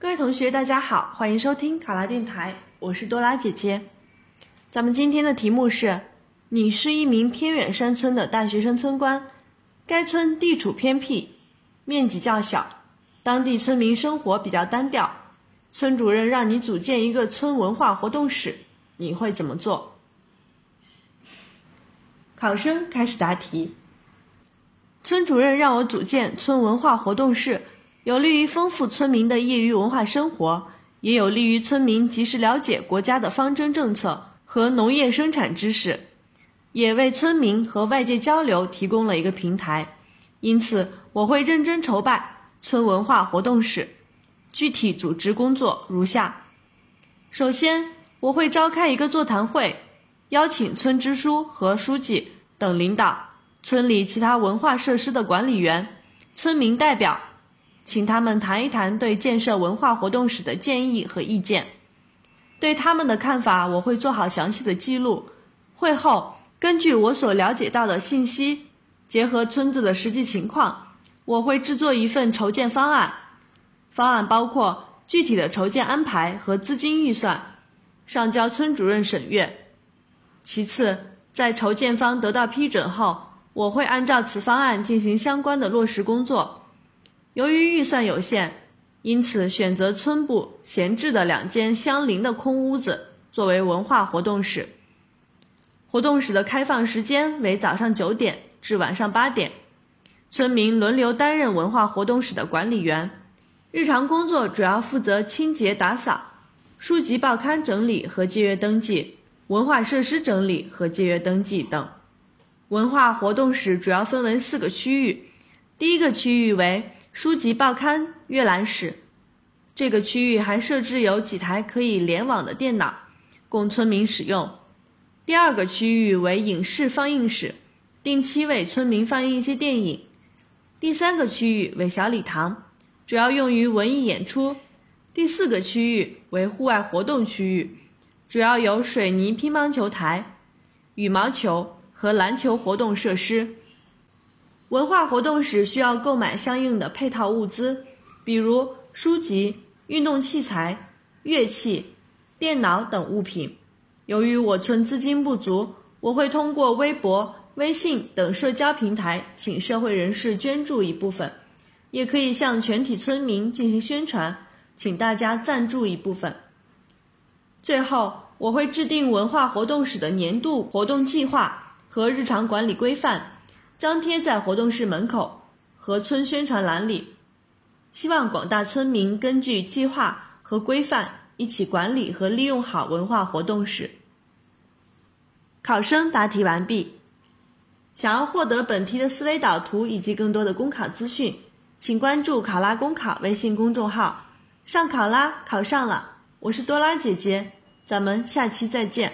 各位同学，大家好，欢迎收听卡拉电台，我是多拉姐姐。咱们今天的题目是：你是一名偏远山村的大学生村官，该村地处偏僻，面积较小，当地村民生活比较单调，村主任让你组建一个村文化活动室，你会怎么做？考生开始答题。村主任让我组建村文化活动室。有利于丰富村民的业余文化生活，也有利于村民及时了解国家的方针政策和农业生产知识，也为村民和外界交流提供了一个平台。因此，我会认真筹办村文化活动室。具体组织工作如下：首先，我会召开一个座谈会，邀请村支书和书记等领导、村里其他文化设施的管理员、村民代表。请他们谈一谈对建设文化活动室的建议和意见，对他们的看法，我会做好详细的记录。会后，根据我所了解到的信息，结合村子的实际情况，我会制作一份筹建方案。方案包括具体的筹建安排和资金预算，上交村主任审阅。其次，在筹建方得到批准后，我会按照此方案进行相关的落实工作。由于预算有限，因此选择村部闲置的两间相邻的空屋子作为文化活动室。活动室的开放时间为早上九点至晚上八点，村民轮流担任文化活动室的管理员，日常工作主要负责清洁打扫、书籍报刊整理和借阅登记、文化设施整理和借阅登记等。文化活动室主要分为四个区域，第一个区域为。书籍、报刊、阅览室，这个区域还设置有几台可以联网的电脑，供村民使用。第二个区域为影视放映室，定期为村民放映一些电影。第三个区域为小礼堂，主要用于文艺演出。第四个区域为户外活动区域，主要有水泥乒乓球台、羽毛球和篮球活动设施。文化活动室需要购买相应的配套物资，比如书籍、运动器材、乐器、电脑等物品。由于我村资金不足，我会通过微博、微信等社交平台请社会人士捐助一部分，也可以向全体村民进行宣传，请大家赞助一部分。最后，我会制定文化活动室的年度活动计划和日常管理规范。张贴在活动室门口和村宣传栏里，希望广大村民根据计划和规范一起管理和利用好文化活动室。考生答题完毕。想要获得本题的思维导图以及更多的公考资讯，请关注“考拉公考”微信公众号。上考拉，考上了！我是多拉姐姐，咱们下期再见。